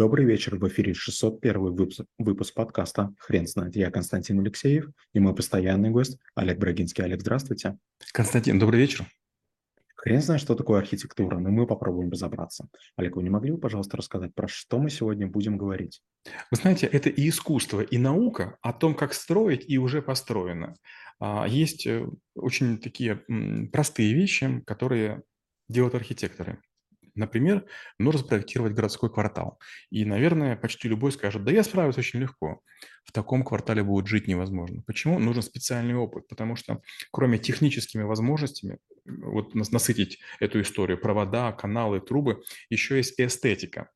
Добрый вечер, в эфире 601 выпуск, выпуск подкаста «Хрен знает». Я Константин Алексеев и мой постоянный гость Олег Брагинский. Олег, здравствуйте. Константин, добрый вечер. Хрен знает, что такое архитектура, но мы попробуем разобраться. Олег, вы не могли бы, пожалуйста, рассказать, про что мы сегодня будем говорить? Вы знаете, это и искусство, и наука о том, как строить, и уже построено. А, есть э, очень такие простые вещи, которые делают архитекторы. Например, нужно спроектировать городской квартал. И, наверное, почти любой скажет, да я справлюсь очень легко. В таком квартале будет жить невозможно. Почему? Нужен специальный опыт, потому что кроме техническими возможностями вот насытить эту историю, провода, каналы, трубы, еще есть эстетика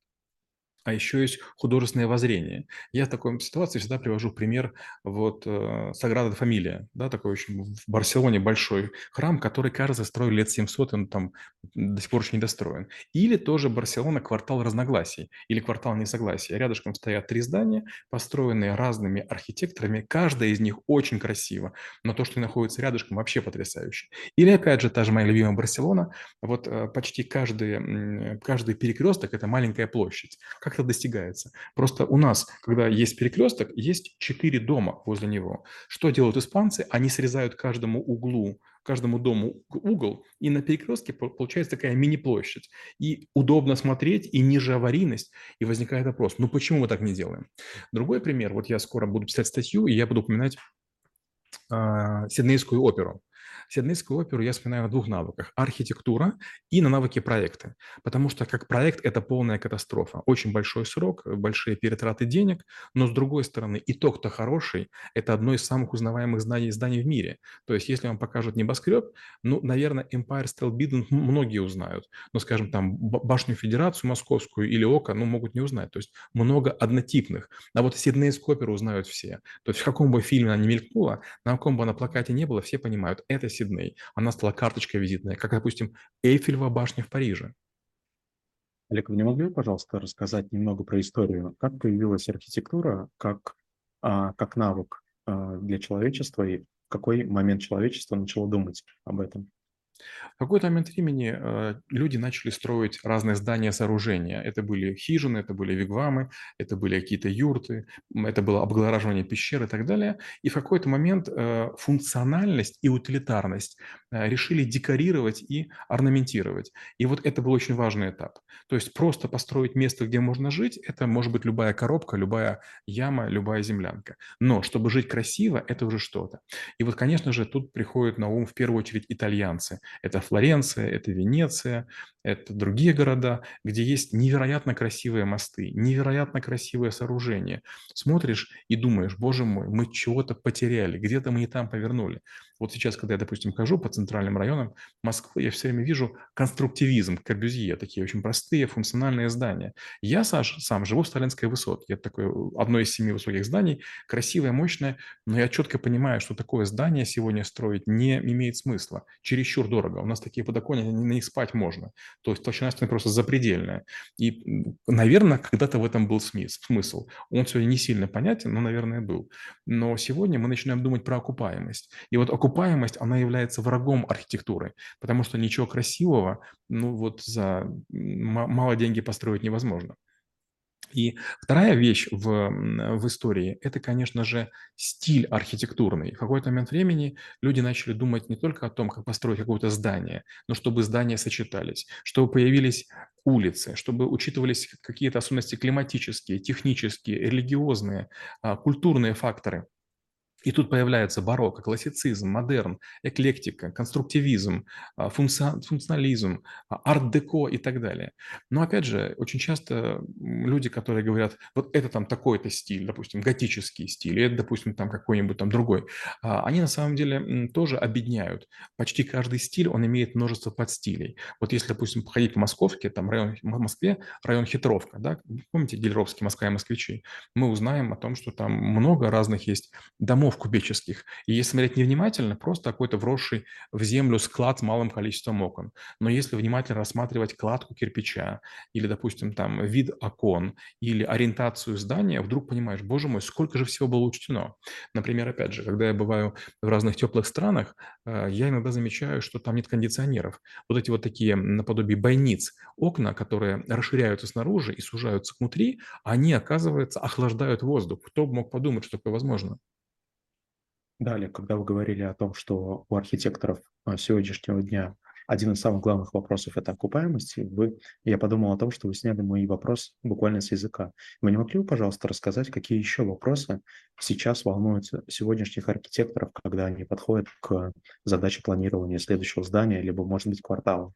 а еще есть художественное воззрение. Я в такой ситуации всегда привожу пример вот э, Саграда Фамилия, да, такой очень в Барселоне большой храм, который, кажется, строили лет 700, и он там до сих пор еще не достроен. Или тоже Барселона квартал разногласий или квартал несогласия. Рядышком стоят три здания, построенные разными архитекторами, каждая из них очень красиво, но то, что находится рядышком, вообще потрясающе. Или, опять же, та же моя любимая Барселона, вот э, почти каждый, каждый перекресток – это маленькая площадь. Как это достигается. Просто у нас, когда есть перекресток, есть четыре дома возле него. Что делают испанцы? Они срезают каждому углу каждому дому угол, и на перекрестке получается такая мини-площадь. И удобно смотреть, и ниже аварийность, и возникает вопрос, ну почему мы так не делаем? Другой пример, вот я скоро буду писать статью, и я буду упоминать э, Сиднейскую оперу. Сиднейскую оперу я вспоминаю на двух навыках – архитектура и на навыке проекта. Потому что как проект – это полная катастрофа. Очень большой срок, большие перетраты денег, но с другой стороны, итог-то хороший. Это одно из самых узнаваемых зданий, зданий в мире. То есть если вам покажут небоскреб, ну, наверное, Empire State Building многие узнают. Но, скажем, там башню Федерацию московскую или ОКО, ну, могут не узнать. То есть много однотипных. А вот Сиднейскую оперу узнают все. То есть в каком бы фильме она не мелькнула, на каком бы она плакате не было, все понимают, это Сидней. Она стала карточкой визитной, как, допустим, Эйфелева башня в Париже. Олег, вы не могли, пожалуйста, рассказать немного про историю, как появилась архитектура как, а, как навык а, для человечества и в какой момент человечество начало думать об этом? В какой-то момент времени э, люди начали строить разные здания, сооружения. Это были хижины, это были вигвамы, это были какие-то юрты, это было облагораживание пещер и так далее. И в какой-то момент э, функциональность и утилитарность э, решили декорировать и орнаментировать. И вот это был очень важный этап. То есть просто построить место, где можно жить, это может быть любая коробка, любая яма, любая землянка. Но чтобы жить красиво, это уже что-то. И вот, конечно же, тут приходят на ум в первую очередь итальянцы. Это Флоренция, это Венеция, это другие города, где есть невероятно красивые мосты, невероятно красивые сооружения. Смотришь и думаешь, боже мой, мы чего-то потеряли, где-то мы не там повернули. Вот сейчас, когда я, допустим, хожу по центральным районам Москвы, я все время вижу конструктивизм, Корбюзье, такие очень простые функциональные здания. Я, Саш, сам живу в Сталинской высотке. Это такое одно из семи высоких зданий, красивое, мощное, но я четко понимаю, что такое здание сегодня строить не имеет смысла. Чересчур дорого. У нас такие подоконники, на них спать можно. То есть толщина стены просто запредельная. И, наверное, когда-то в этом был смысл. Он сегодня не сильно понятен, но, наверное, был. Но сегодня мы начинаем думать про окупаемость. И вот окупаемость, она является врагом архитектуры, потому что ничего красивого, ну вот за мало деньги построить невозможно. И вторая вещь в, в истории – это, конечно же, стиль архитектурный. В какой-то момент времени люди начали думать не только о том, как построить какое-то здание, но чтобы здания сочетались, чтобы появились улицы, чтобы учитывались какие-то особенности климатические, технические, религиозные, а, культурные факторы – и тут появляется барокко, классицизм, модерн, эклектика, конструктивизм, а, функционализм, а, арт-деко и так далее. Но опять же, очень часто люди, которые говорят, вот это там такой-то стиль, допустим, готический стиль, или это, допустим, там какой-нибудь там другой, а, они на самом деле тоже объединяют. Почти каждый стиль, он имеет множество подстилей. Вот если, допустим, походить по Московке, там район, в Москве район Хитровка, да, помните Гелеровский, Москва и москвичи, мы узнаем о том, что там много разных есть домов метров кубических. И если смотреть невнимательно, просто какой-то вросший в землю склад с малым количеством окон. Но если внимательно рассматривать кладку кирпича или, допустим, там вид окон или ориентацию здания, вдруг понимаешь, боже мой, сколько же всего было учтено. Например, опять же, когда я бываю в разных теплых странах, э, я иногда замечаю, что там нет кондиционеров. Вот эти вот такие наподобие бойниц, окна, которые расширяются снаружи и сужаются внутри, они, оказывается, охлаждают воздух. Кто бы мог подумать, что такое возможно? Далее, когда вы говорили о том, что у архитекторов а, сегодняшнего дня один из самых главных вопросов– это окупаемость, вы, я подумал о том, что вы сняли мой вопрос буквально с языка. Вы не могли бы, пожалуйста, рассказать, какие еще вопросы сейчас волнуют сегодняшних архитекторов, когда они подходят к задаче планирования следующего здания, либо, может быть, квартала?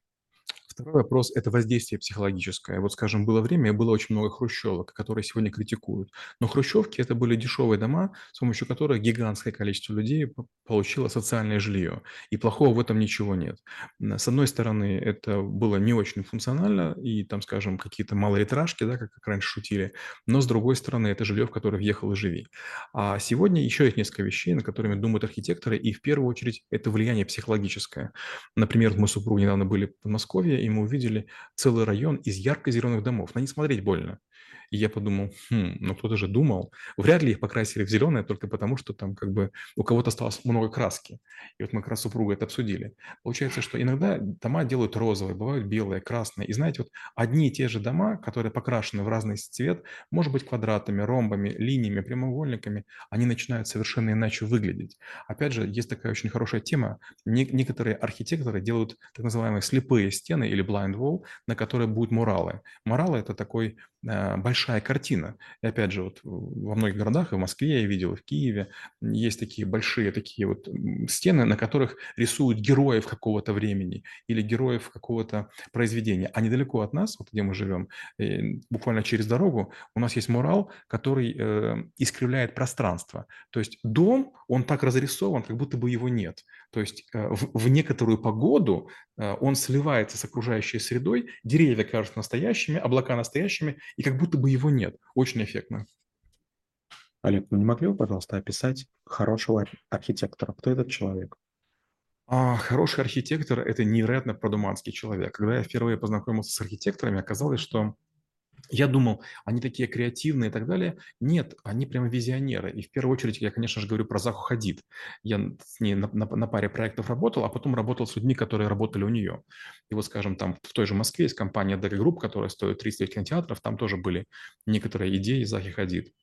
Второй вопрос– это воздействие психологическое. Вот, скажем, было время, было очень много хрущевок, которые сегодня критикуют. Но хрущевки– это были дешевые дома, с помощью которых гигантское количество людей получило социальное жилье. И плохого в этом ничего нет. С одной стороны, это было не очень функционально, и там, скажем, какие-то малолитражки, да, как, как раньше шутили. Но с другой стороны, это жилье, в которое въехал и живи. А сегодня еще есть несколько вещей, на которыми думают архитекторы, и в первую очередь это влияние психологическое. Например, мы с супругой недавно были в Подмосковье, и мы увидели целый район из ярко-зеленых домов. На них смотреть больно. И я подумал, хм, ну кто-то же думал. Вряд ли их покрасили в зеленое только потому, что там как бы у кого-то осталось много краски. И вот мы как раз супруга это обсудили. Получается, что иногда дома делают розовые, бывают белые, красные. И знаете, вот одни и те же дома, которые покрашены в разный цвет, может быть квадратами, ромбами, линиями, прямоугольниками, они начинают совершенно иначе выглядеть. Опять же, есть такая очень хорошая тема. Некоторые архитекторы делают так называемые слепые стены или blind wall, на которые будут муралы. Муралы – это такой э, большой большая картина. И опять же, вот во многих городах, и в Москве я видел, и в Киеве, есть такие большие такие вот стены, на которых рисуют героев какого-то времени или героев какого-то произведения. А недалеко от нас, вот где мы живем, э, буквально через дорогу, у нас есть мурал, который э, искривляет пространство. То есть дом, он так разрисован, как будто бы его нет. То есть э, в, в некоторую погоду э, он сливается с окружающей средой, деревья кажутся настоящими, облака настоящими, и как будто бы его нет. Очень эффектно. Олег, ну не могли бы, пожалуйста, описать хорошего архитектора? Кто этот человек? А, хороший архитектор– это невероятно продуманский человек. Когда я впервые познакомился с архитекторами, оказалось, что я думал, они такие креативные и так далее. Нет, они прямо визионеры. И в первую очередь я, конечно же, говорю про Заху Хадид. Я с ней на, на, на паре проектов работал, а потом работал с людьми, которые работали у нее. И вот, скажем, там в той же Москве есть компания DG Group, которая стоит 30 кинотеатров. Там тоже были некоторые идеи Захи Хадид.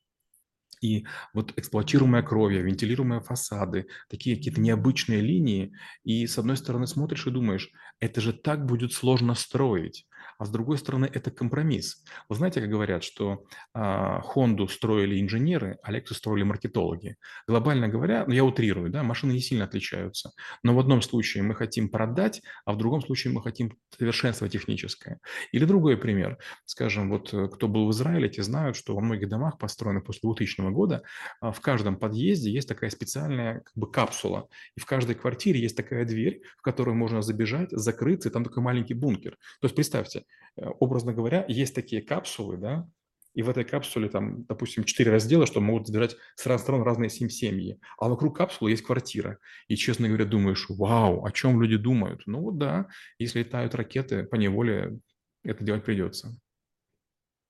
И вот эксплуатируемая кровью, вентилируемые фасады, такие какие-то необычные линии. И с одной стороны смотришь и думаешь, это же так будет сложно строить а с другой стороны это компромисс. Вы знаете, как говорят, что а, Honda строили инженеры, а Lexus строили маркетологи. Глобально говоря, ну я утрирую, да, машины не сильно отличаются, но в одном случае мы хотим продать, а в другом случае мы хотим совершенство техническое. Или другой пример. Скажем, вот э, кто был в Израиле, те знают, что во многих домах, построенных после 2000 года, а, в каждом подъезде есть такая специальная как бы капсула. И в каждой квартире есть такая дверь, в которую можно забежать, закрыться, и там такой маленький бункер. То есть представьте, образно говоря, есть такие капсулы, да, и в этой капсуле там, допустим, четыре раздела, что могут забирать с разных сторон разные семь семьи, а вокруг капсулы есть квартира. И, честно говоря, думаешь, вау, о чем люди думают? Ну вот да, если летают ракеты, по неволе это делать придется.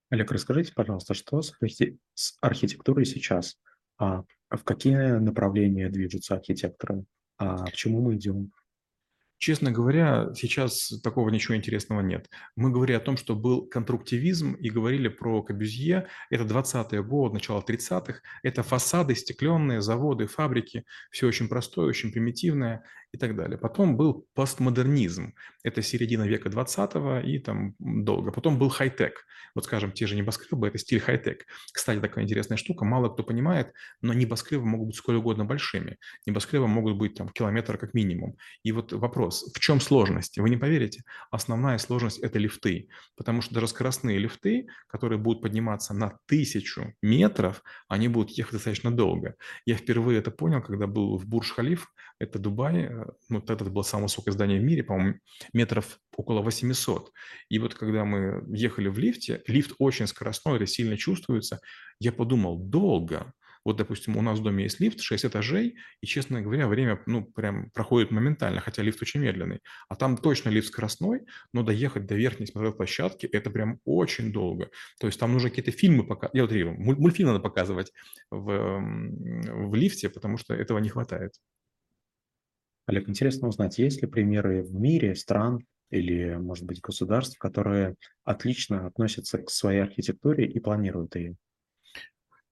Олег, расскажите, пожалуйста, что с архитектурой сейчас? А в какие направления движутся архитекторы? А к чему мы идем? Честно говоря, сейчас такого ничего интересного нет. Мы говорили о том, что был конструктивизм и говорили про Кабюзье. Это 20-е годы, начало 30-х. Это фасады стекленные, заводы, фабрики. Все очень простое, очень примитивное и так далее. Потом был постмодернизм. Это середина века 20-го и там долго. Потом был хай-тек. Вот, скажем, те же небоскребы – это стиль хай-тек. Кстати, такая интересная штука, мало кто понимает, но небоскребы могут быть сколь угодно большими. Небоскребы могут быть там километр как минимум. И вот вопрос, в чем сложность? Вы не поверите, основная сложность – это лифты. Потому что даже скоростные лифты, которые будут подниматься на тысячу метров, они будут ехать достаточно долго. Я впервые это понял, когда был в Бурж-Халиф, это Дубай, ну, тогда это было самое высокое здание в мире, по-моему, метров около 800. И вот когда мы ехали в лифте, лифт очень скоростной, это сильно чувствуется, я подумал, долго. Вот, допустим, у нас в доме есть лифт, 6 этажей, и, честно говоря, время, ну, прям проходит моментально, хотя лифт очень медленный. А там точно лифт скоростной, но доехать до верхней смотровой площадки – это прям очень долго. То есть там нужно какие-то фильмы показывать, я утрирую, мультфильм надо показывать в, в лифте, потому что этого не хватает. Олег, интересно узнать, есть ли примеры в мире стран или, может быть, государств, которые отлично относятся к своей архитектуре и планируют ее?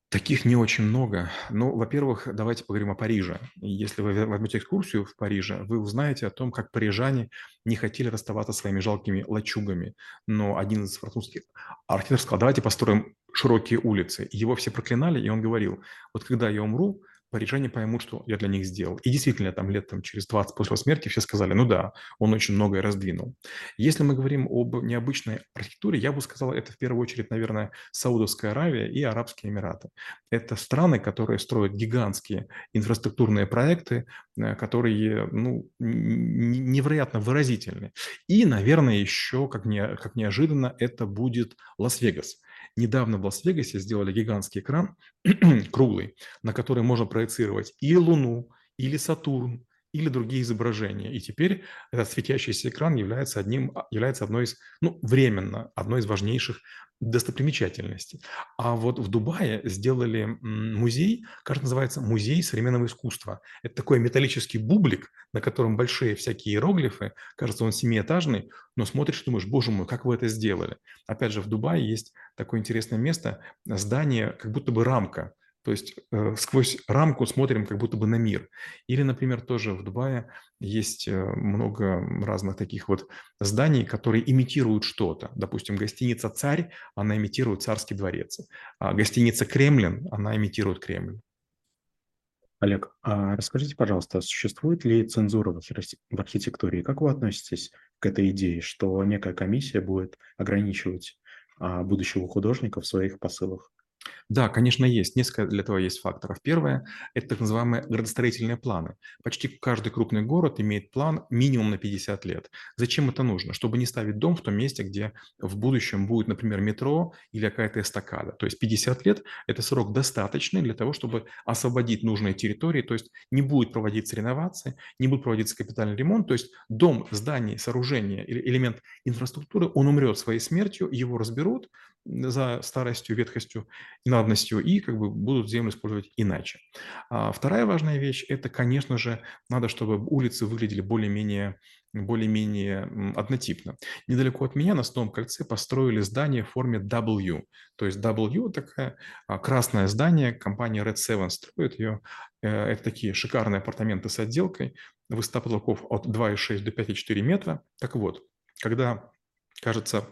Таких не очень много. Ну, во-первых, давайте поговорим о Париже. Если вы возьмете экскурсию в Париже, вы узнаете о том, как парижане не хотели расставаться со своими жалкими лачугами. Но один из французских архитекторов сказал, давайте построим широкие улицы. Его все проклинали, и он говорил, вот когда я умру, парижане поймут, что я для них сделал. И действительно, там лет там, через 20 после смерти все сказали, ну да, он очень многое раздвинул. Если мы говорим об необычной архитектуре, я бы сказал, это в первую очередь, наверное, Саудовская Аравия и Арабские Эмираты. Это страны, которые строят гигантские инфраструктурные проекты, э, которые ну, невероятно выразительны. И, наверное, еще, как, не, как неожиданно, это будет Лас-Вегас. Недавно в Лас-Вегасе сделали гигантский экран, круглый, на который можно проецировать и Луну, или Сатурн, или другие изображения. И теперь этот светящийся экран является, одним, является одной из, ну, временно, одной из важнейших достопримечательностей. А вот в Дубае сделали музей, кажется, называется «Музей современного искусства». Это такой металлический бублик, на котором большие всякие иероглифы. Кажется, он семиэтажный, но смотришь думаешь, боже мой, как вы это сделали? Опять же, в Дубае есть такое интересное место, здание, как будто бы рамка – то есть э, сквозь рамку смотрим как будто бы на мир. Или, например, тоже в Дубае есть э, много разных таких вот зданий, которые имитируют что-то. Допустим, гостиница «Царь», она имитирует царский дворец. А гостиница «Кремлин», она имитирует Кремль. Олег, а расскажите, пожалуйста, существует ли цензура в архитектуре? Как вы относитесь к этой идее, что некая комиссия будет ограничивать а, будущего художника в своих посылах? Да, конечно, есть. Несколько для этого есть факторов. Первое– это так называемые градостроительные планы. Почти каждый крупный город имеет план минимум на 50 лет. Зачем это нужно? Чтобы не ставить дом в том месте, где в будущем будет, например, метро или какая-то эстакада. То есть 50 лет– это срок достаточный для того, чтобы освободить нужные территории, то есть не будет проводиться реновация, не будет проводиться капитальный ремонт, то есть дом, здание, сооружение или элемент инфраструктуры, он умрет своей смертью, его разберут, за старостью, ветхостью и надобностью, и как бы будут землю использовать иначе. А вторая важная вещь – это, конечно же, надо, чтобы улицы выглядели более-менее более-менее однотипно. Недалеко от меня на Садовом кольце построили здание в форме W. То есть W – такая а, красное здание, компания Red Seven строит ее. Э, это такие шикарные апартаменты с отделкой, высота потолков от 2,6 до 5,4 метра. Так вот, когда, кажется,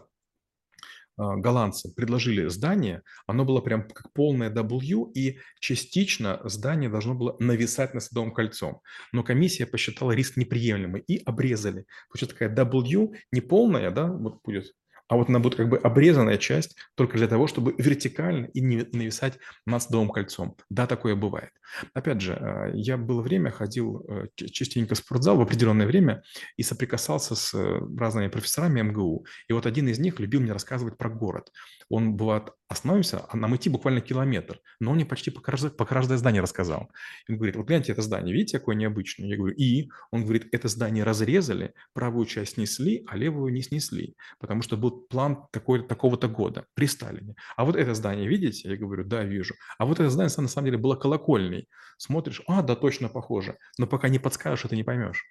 голландцы предложили здание, оно было прям как полное W, и частично здание должно было нависать над Садовым кольцом. Но комиссия посчитала риск неприемлемый и обрезали. Получается такая W не полная, да, вот будет а вот она будет как бы обрезанная часть только для того, чтобы вертикально и не нависать над Садовым кольцом. Да, такое бывает. Опять же, а, я было время ходил э, частенько в спортзал в определенное время и соприкасался с э, разными профессорами МГУ. И вот один из них любил мне рассказывать про город. Он, бывает, остановимся, а нам идти буквально километр, но он мне почти по каждое, здание рассказал. Он говорит, вот гляньте это здание, видите, какое необычное? Я говорю, и? Он говорит, это здание разрезали, правую часть снесли, а левую не снесли, потому что был план такого-то года при Сталине. А вот это здание, видите? Я говорю, да, вижу. А вот это здание, на самом деле, было колокольней. Смотришь, а, да, точно похоже. Но пока не подскажешь, это не поймешь.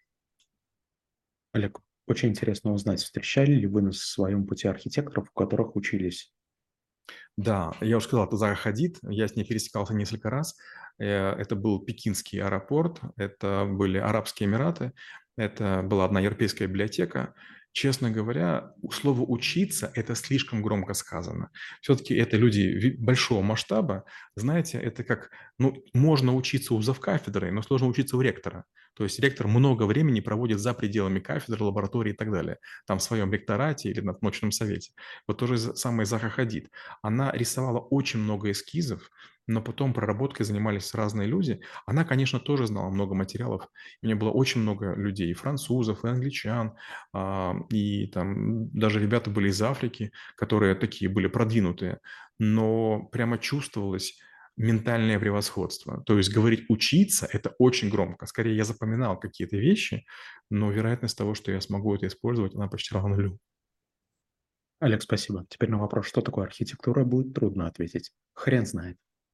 Олег, очень интересно узнать, встречали ли вы на своем пути архитекторов, у которых учились? Да, я уже сказал, это Зара Хадид, я с ней пересекался несколько раз. Э, это был Пекинский аэропорт, это были Арабские Эмираты, это была одна европейская библиотека. Честно говоря, слово «учиться» – это слишком громко сказано. Все-таки это люди большого масштаба. Знаете, это как, ну, можно учиться у завкафедры, но сложно учиться у ректора. То есть ректор много времени проводит за пределами кафедры, лаборатории и так далее. Там в своем ректорате или на научном совете. Вот тоже самое Заха Хадид. Она рисовала очень много эскизов, но потом проработкой занимались разные люди. Она, конечно, тоже знала много материалов. У нее было очень много людей, и французов, и англичан, а, и там даже ребята были из Африки, которые такие были продвинутые. Но прямо чувствовалось, ментальное превосходство. То есть говорить «учиться» — это очень громко. Скорее, я запоминал какие-то вещи, но вероятность того, что я смогу это использовать, она почти равна нулю. Олег, спасибо. Теперь на вопрос, что такое архитектура, будет трудно ответить. Хрен знает.